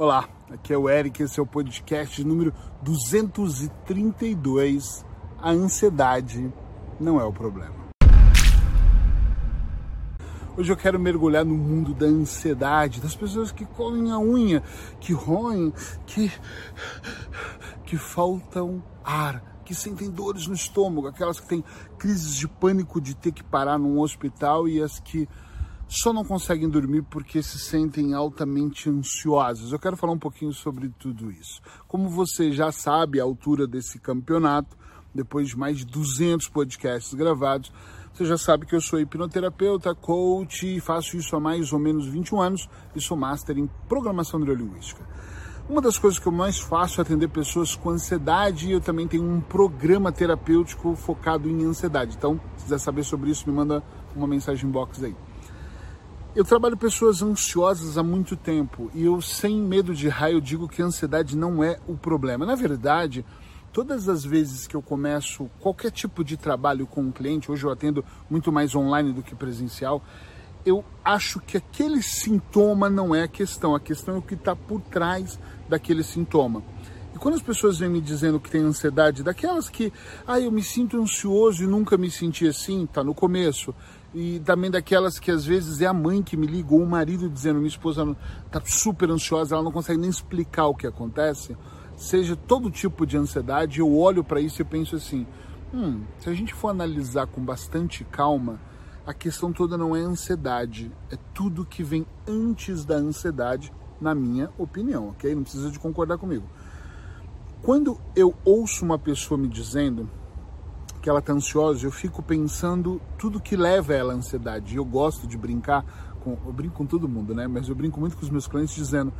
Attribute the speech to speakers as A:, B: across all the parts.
A: Olá, aqui é o Eric, esse é o podcast número 232. A ansiedade não é o problema. Hoje eu quero mergulhar no mundo da ansiedade, das pessoas que comem a unha, que roem, que que faltam ar, que sentem dores no estômago, aquelas que têm crises de pânico de ter que parar num hospital e as que só não conseguem dormir porque se sentem altamente ansiosos. Eu quero falar um pouquinho sobre tudo isso. Como você já sabe, a altura desse campeonato, depois de mais de 200 podcasts gravados, você já sabe que eu sou hipnoterapeuta, coach faço isso há mais ou menos 21 anos e sou master em programação neurolinguística. Uma das coisas que eu mais faço é atender pessoas com ansiedade e eu também tenho um programa terapêutico focado em ansiedade. Então, se quiser saber sobre isso, me manda uma mensagem box aí. Eu trabalho pessoas ansiosas há muito tempo e eu, sem medo de raio, digo que a ansiedade não é o problema. Na verdade, todas as vezes que eu começo qualquer tipo de trabalho com um cliente, hoje eu atendo muito mais online do que presencial, eu acho que aquele sintoma não é a questão, a questão é o que está por trás daquele sintoma. E quando as pessoas vêm me dizendo que tem ansiedade, daquelas que, ah, eu me sinto ansioso e nunca me senti assim, tá no começo. E também daquelas que às vezes é a mãe que me liga ou o marido dizendo, minha esposa tá super ansiosa, ela não consegue nem explicar o que acontece. Seja todo tipo de ansiedade, eu olho para isso e penso assim, hum, se a gente for analisar com bastante calma, a questão toda não é ansiedade, é tudo que vem antes da ansiedade, na minha opinião, ok? Não precisa de concordar comigo. Quando eu ouço uma pessoa me dizendo que ela está ansiosa, eu fico pensando tudo que leva ela à ansiedade. Eu gosto de brincar, com, eu brinco com todo mundo, né? Mas eu brinco muito com os meus clientes dizendo: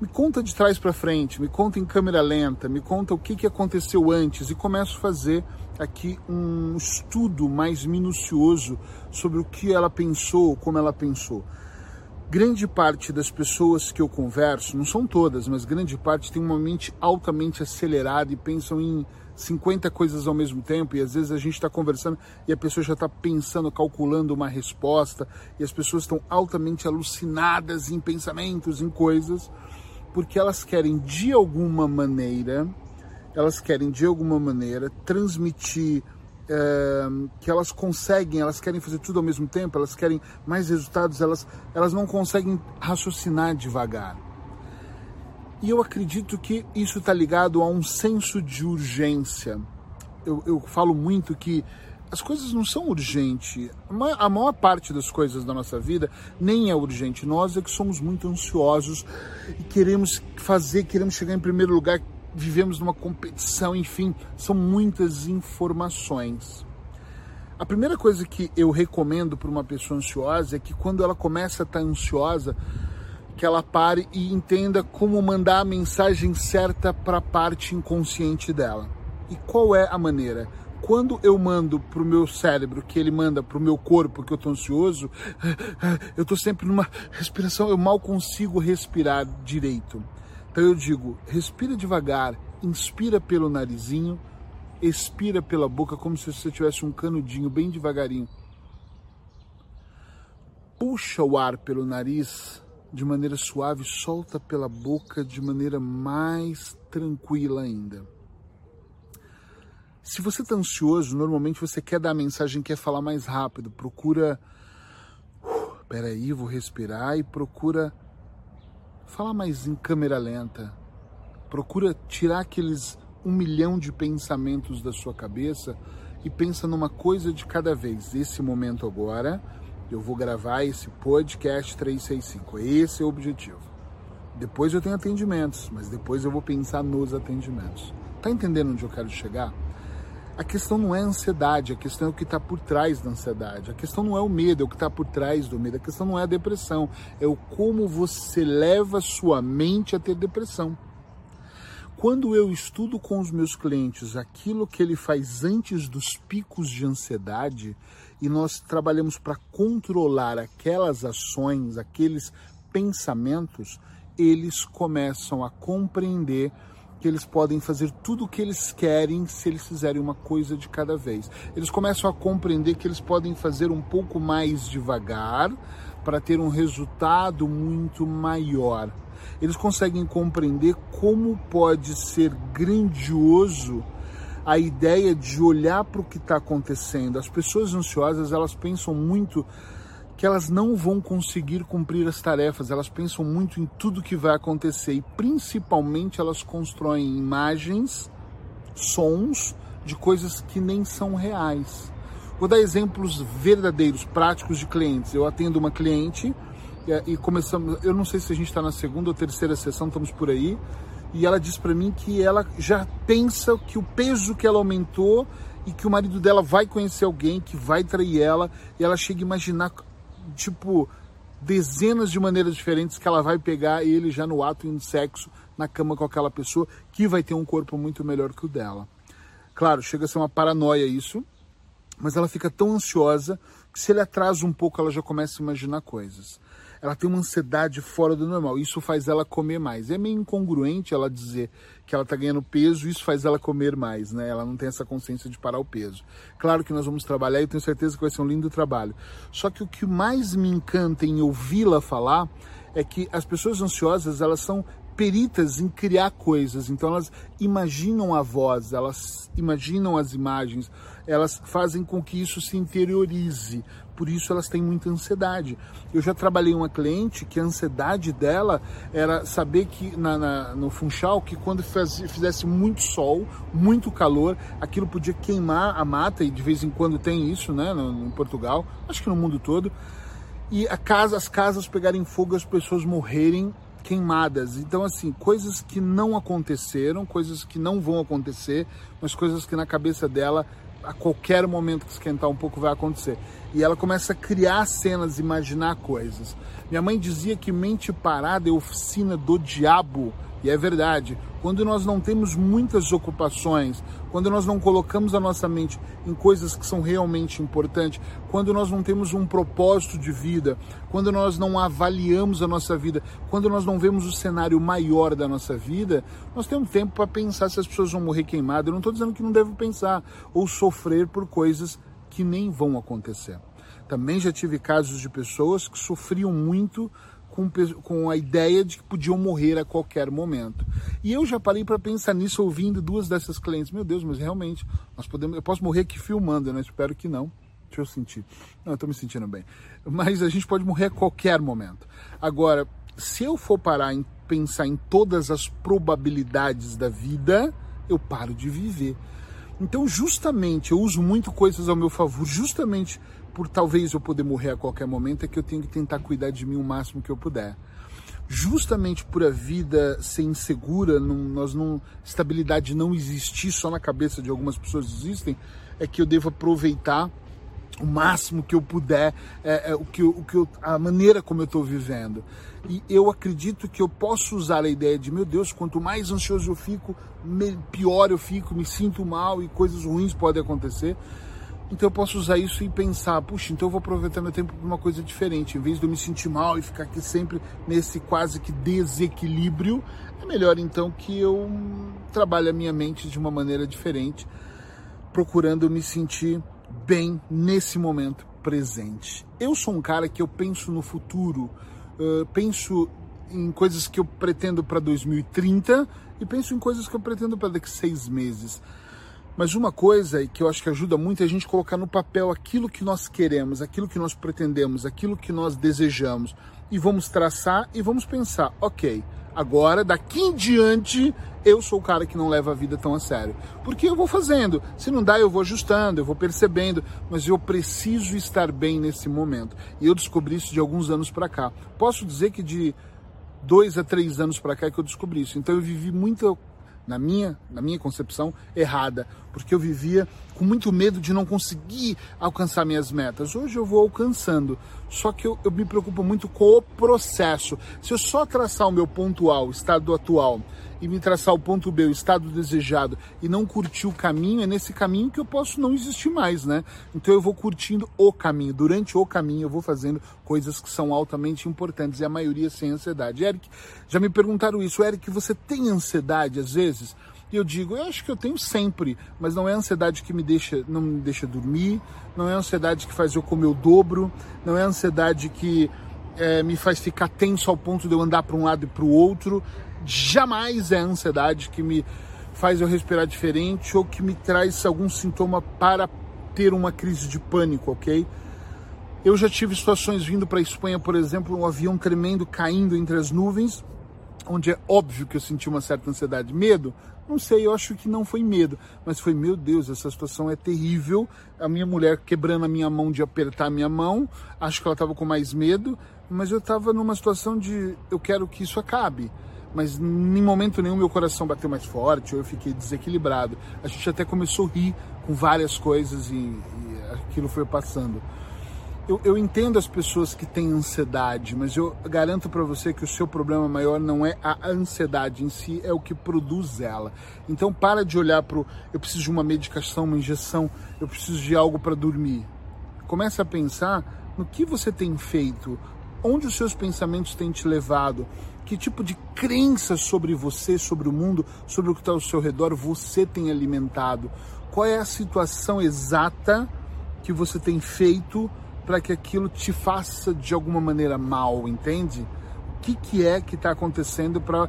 A: me conta de trás para frente, me conta em câmera lenta, me conta o que, que aconteceu antes e começo a fazer aqui um estudo mais minucioso sobre o que ela pensou, como ela pensou grande parte das pessoas que eu converso, não são todas, mas grande parte tem uma mente altamente acelerada e pensam em 50 coisas ao mesmo tempo e às vezes a gente está conversando e a pessoa já está pensando, calculando uma resposta e as pessoas estão altamente alucinadas em pensamentos, em coisas, porque elas querem de alguma maneira, elas querem de alguma maneira transmitir é, que elas conseguem, elas querem fazer tudo ao mesmo tempo, elas querem mais resultados, elas, elas não conseguem raciocinar devagar. E eu acredito que isso está ligado a um senso de urgência. Eu, eu falo muito que as coisas não são urgentes. A maior parte das coisas da nossa vida nem é urgente. Nós é que somos muito ansiosos e queremos fazer, queremos chegar em primeiro lugar, vivemos numa competição, enfim, são muitas informações. A primeira coisa que eu recomendo para uma pessoa ansiosa é que quando ela começa a estar ansiosa, que ela pare e entenda como mandar a mensagem certa para a parte inconsciente dela. E qual é a maneira? Quando eu mando para o meu cérebro, que ele manda para o meu corpo, que eu estou ansioso, eu estou sempre numa respiração, eu mal consigo respirar direito. Então eu digo, respira devagar, inspira pelo narizinho, expira pela boca como se você tivesse um canudinho bem devagarinho. Puxa o ar pelo nariz de maneira suave, solta pela boca de maneira mais tranquila ainda. Se você está ansioso, normalmente você quer dar a mensagem, quer falar mais rápido. Procura. Uh, peraí, vou respirar e procura Fala mais em câmera lenta. Procura tirar aqueles um milhão de pensamentos da sua cabeça e pensa numa coisa de cada vez. Esse momento agora, eu vou gravar esse podcast 365. Esse é o objetivo. Depois eu tenho atendimentos, mas depois eu vou pensar nos atendimentos. Tá entendendo onde eu quero chegar? A questão não é a ansiedade, a questão é o que está por trás da ansiedade. A questão não é o medo, é o que está por trás do medo. A questão não é a depressão, é o como você leva sua mente a ter depressão. Quando eu estudo com os meus clientes aquilo que ele faz antes dos picos de ansiedade e nós trabalhamos para controlar aquelas ações, aqueles pensamentos, eles começam a compreender que eles podem fazer tudo o que eles querem se eles fizerem uma coisa de cada vez. Eles começam a compreender que eles podem fazer um pouco mais devagar para ter um resultado muito maior. eles conseguem compreender como pode ser grandioso a ideia de olhar para o que está acontecendo. As pessoas ansiosas, elas pensam muito que elas não vão conseguir cumprir as tarefas, elas pensam muito em tudo que vai acontecer e principalmente elas constroem imagens, sons de coisas que nem são reais. Vou dar exemplos verdadeiros, práticos de clientes. Eu atendo uma cliente e começamos, eu não sei se a gente está na segunda ou terceira sessão, estamos por aí, e ela diz para mim que ela já pensa que o peso que ela aumentou e que o marido dela vai conhecer alguém que vai trair ela, e ela chega a imaginar tipo, dezenas de maneiras diferentes que ela vai pegar ele já no ato de sexo na cama com aquela pessoa que vai ter um corpo muito melhor que o dela. Claro, chega a ser uma paranoia isso, mas ela fica tão ansiosa que se ele atrasa um pouco ela já começa a imaginar coisas ela tem uma ansiedade fora do normal. Isso faz ela comer mais. É meio incongruente ela dizer que ela está ganhando peso, isso faz ela comer mais, né? Ela não tem essa consciência de parar o peso. Claro que nós vamos trabalhar e tenho certeza que vai ser um lindo trabalho. Só que o que mais me encanta em ouvi-la falar é que as pessoas ansiosas, elas são peritas em criar coisas. Então elas imaginam a voz, elas imaginam as imagens, elas fazem com que isso se interiorize. Por isso elas têm muita ansiedade. Eu já trabalhei uma cliente que a ansiedade dela era saber que na, na no Funchal que quando faz, fizesse muito sol, muito calor, aquilo podia queimar a mata e de vez em quando tem isso, né, no, em Portugal, acho que no mundo todo. E a casa, as casas pegarem fogo, as pessoas morrerem queimadas. Então, assim, coisas que não aconteceram, coisas que não vão acontecer, mas coisas que na cabeça dela, a qualquer momento que esquentar um pouco, vai acontecer. E ela começa a criar cenas, imaginar coisas. Minha mãe dizia que mente parada é oficina do diabo. E é verdade. Quando nós não temos muitas ocupações, quando nós não colocamos a nossa mente em coisas que são realmente importantes, quando nós não temos um propósito de vida, quando nós não avaliamos a nossa vida, quando nós não vemos o cenário maior da nossa vida, nós temos tempo para pensar se as pessoas vão morrer queimadas. Eu não estou dizendo que não devo pensar ou sofrer por coisas que nem vão acontecer. Também já tive casos de pessoas que sofriam muito com, com a ideia de que podiam morrer a qualquer momento. E eu já parei para pensar nisso ouvindo duas dessas clientes. Meu Deus, mas realmente, nós podemos, eu posso morrer aqui filmando, né? Espero que não. Deixa eu sentir. Não, eu estou me sentindo bem. Mas a gente pode morrer a qualquer momento. Agora, se eu for parar em pensar em todas as probabilidades da vida, eu paro de viver. Então, justamente, eu uso muito coisas ao meu favor, justamente por talvez eu poder morrer a qualquer momento, é que eu tenho que tentar cuidar de mim o máximo que eu puder. Justamente por a vida ser insegura, não, nós não estabilidade não existir só na cabeça de algumas pessoas existem, é que eu devo aproveitar o máximo que eu puder, é, é, o que, o que eu, a maneira como eu estou vivendo. E eu acredito que eu posso usar a ideia de, meu Deus, quanto mais ansioso eu fico, pior eu fico, me sinto mal e coisas ruins podem acontecer. Então eu posso usar isso e pensar, puxa, então eu vou aproveitar meu tempo para uma coisa diferente. Em vez de eu me sentir mal e ficar aqui sempre nesse quase que desequilíbrio, é melhor então que eu trabalhe a minha mente de uma maneira diferente, procurando me sentir bem nesse momento presente. Eu sou um cara que eu penso no futuro, uh, penso em coisas que eu pretendo para 2030 e penso em coisas que eu pretendo para daqui seis meses. Mas uma coisa que eu acho que ajuda muito é a gente colocar no papel aquilo que nós queremos, aquilo que nós pretendemos, aquilo que nós desejamos. E vamos traçar e vamos pensar, ok, agora, daqui em diante, eu sou o cara que não leva a vida tão a sério. Porque eu vou fazendo. Se não dá, eu vou ajustando, eu vou percebendo. Mas eu preciso estar bem nesse momento. E eu descobri isso de alguns anos para cá. Posso dizer que de dois a três anos para cá é que eu descobri isso. Então eu vivi muita na minha, na minha concepção, errada, porque eu vivia com muito medo de não conseguir alcançar minhas metas. Hoje eu vou alcançando, só que eu, eu me preocupo muito com o processo. Se eu só traçar o meu ponto A, o estado atual, e me traçar o ponto B, o estado desejado, e não curtir o caminho, é nesse caminho que eu posso não existir mais, né? Então eu vou curtindo o caminho. Durante o caminho eu vou fazendo coisas que são altamente importantes e a maioria sem ansiedade. Eric, já me perguntaram isso. Eric, você tem ansiedade às vezes? E eu digo, eu acho que eu tenho sempre, mas não é a ansiedade que me deixa, não me deixa dormir, não é a ansiedade que faz eu comer o dobro, não é a ansiedade que é, me faz ficar tenso ao ponto de eu andar para um lado e para o outro. Jamais é a ansiedade que me faz eu respirar diferente ou que me traz algum sintoma para ter uma crise de pânico, ok? Eu já tive situações vindo para a Espanha, por exemplo, um avião tremendo caindo entre as nuvens, onde é óbvio que eu senti uma certa ansiedade, medo. Não sei, eu acho que não foi medo, mas foi meu Deus, essa situação é terrível. A minha mulher quebrando a minha mão de apertar a minha mão, acho que ela estava com mais medo, mas eu estava numa situação de eu quero que isso acabe. Mas em momento nenhum meu coração bateu mais forte, ou eu fiquei desequilibrado. A gente até começou a rir com várias coisas e, e aquilo foi passando. Eu, eu, entendo as pessoas que têm ansiedade, mas eu garanto para você que o seu problema maior não é a ansiedade em si, é o que produz ela. Então para de olhar para eu preciso de uma medicação, uma injeção, eu preciso de algo para dormir. Comece a pensar no que você tem feito, onde os seus pensamentos têm te levado, que tipo de crença sobre você, sobre o mundo, sobre o que está ao seu redor você tem alimentado. Qual é a situação exata que você tem feito para que aquilo te faça de alguma maneira mal, entende? O que, que é que está acontecendo para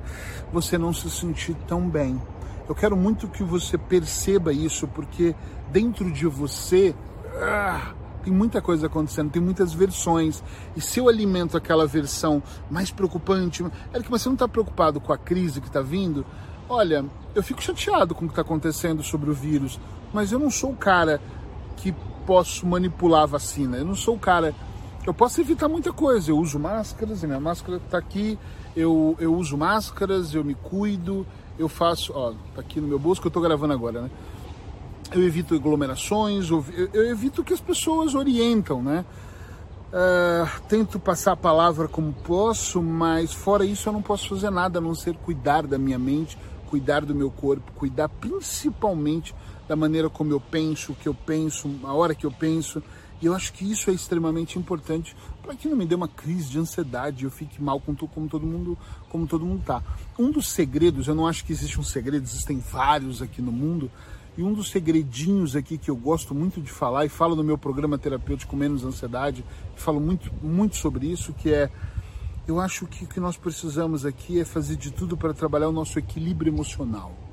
A: você não se sentir tão bem? Eu quero muito que você perceba isso, porque dentro de você ah, tem muita coisa acontecendo, tem muitas versões. E se eu alimento aquela versão mais preocupante, é que você não está preocupado com a crise que está vindo, olha, eu fico chateado com o que está acontecendo sobre o vírus, mas eu não sou o cara que posso manipular a vacina. Eu não sou o cara. Eu posso evitar muita coisa. Eu uso máscaras, a minha máscara está aqui. Eu, eu uso máscaras, eu me cuido, eu faço. Ó, tá aqui no meu bolso que eu estou gravando agora, né? Eu evito aglomerações, eu, eu evito que as pessoas orientam, né? Uh, tento passar a palavra como posso, mas fora isso eu não posso fazer nada a não ser cuidar da minha mente, cuidar do meu corpo, cuidar principalmente da maneira como eu penso, o que eu penso, a hora que eu penso. E eu acho que isso é extremamente importante para que não me dê uma crise de ansiedade, eu fique mal com como todo mundo, como todo mundo tá. Um dos segredos, eu não acho que existe um segredo, existem vários aqui no mundo. E um dos segredinhos aqui que eu gosto muito de falar e falo no meu programa terapêutico Menos Ansiedade, falo muito muito sobre isso, que é eu acho que o que nós precisamos aqui é fazer de tudo para trabalhar o nosso equilíbrio emocional.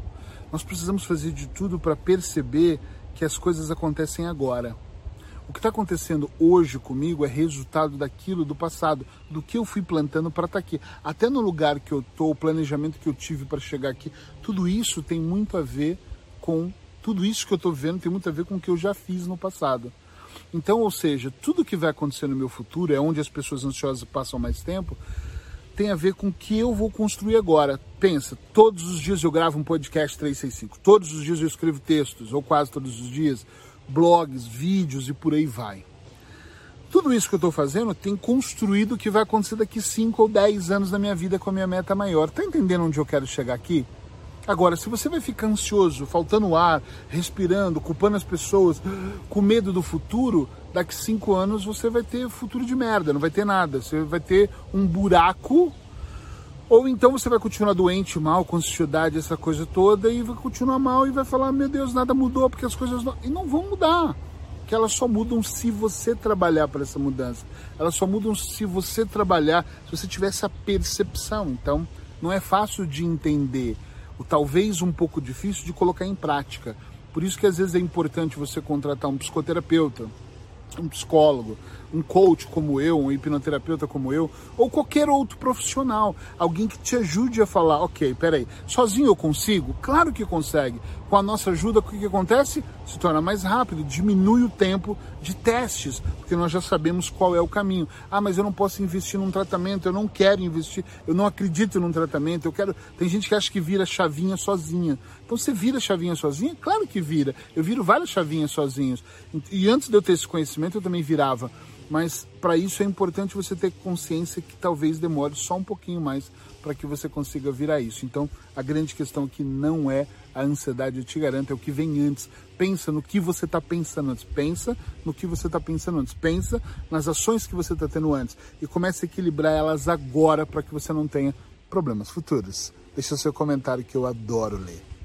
A: Nós precisamos fazer de tudo para perceber que as coisas acontecem agora. O que está acontecendo hoje comigo é resultado daquilo do passado, do que eu fui plantando para estar tá aqui. Até no lugar que eu estou, o planejamento que eu tive para chegar aqui, tudo isso tem muito a ver com. Tudo isso que eu estou vendo tem muito a ver com o que eu já fiz no passado. Então, ou seja, tudo que vai acontecer no meu futuro, é onde as pessoas ansiosas passam mais tempo, tem a ver com o que eu vou construir agora. Pensa, todos os dias eu gravo um podcast 365, todos os dias eu escrevo textos, ou quase todos os dias, blogs, vídeos e por aí vai. Tudo isso que eu estou fazendo tem construído o que vai acontecer daqui 5 ou 10 anos da minha vida com a minha meta maior. Tá entendendo onde eu quero chegar aqui? Agora, se você vai ficar ansioso, faltando ar, respirando, culpando as pessoas, com medo do futuro, daqui cinco anos você vai ter futuro de merda, não vai ter nada. Você vai ter um buraco, ou então você vai continuar doente, mal, com ansiedade, essa coisa toda, e vai continuar mal e vai falar: meu Deus, nada mudou, porque as coisas não. E não vão mudar. Que elas só mudam se você trabalhar para essa mudança. Elas só mudam se você trabalhar, se você tiver essa percepção. Então, não é fácil de entender o talvez um pouco difícil de colocar em prática. Por isso que às vezes é importante você contratar um psicoterapeuta, um psicólogo, um coach como eu, um hipnoterapeuta como eu, ou qualquer outro profissional, alguém que te ajude a falar, ok, peraí, sozinho eu consigo? Claro que consegue. Com a nossa ajuda, o que, que acontece? Se torna mais rápido, diminui o tempo de testes, porque nós já sabemos qual é o caminho. Ah, mas eu não posso investir num tratamento, eu não quero investir, eu não acredito num tratamento, eu quero. Tem gente que acha que vira chavinha sozinha. Então você vira chavinha sozinha? Claro que vira. Eu viro várias chavinhas sozinhos. E antes de eu ter esse conhecimento, eu também virava mas para isso é importante você ter consciência que talvez demore só um pouquinho mais para que você consiga virar isso. Então, a grande questão aqui não é a ansiedade, eu te garanto, é o que vem antes. Pensa no que você está pensando antes. Pensa no que você está pensando antes. Pensa nas ações que você está tendo antes. E comece a equilibrar elas agora para que você não tenha problemas futuros. Deixa seu comentário que eu adoro ler.